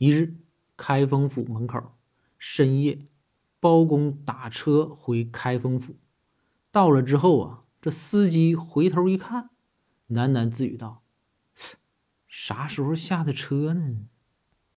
一日开封府门口深夜包公打车回开封府。到了之后啊这司机回头一看喃喃自语道啥时候下的车呢？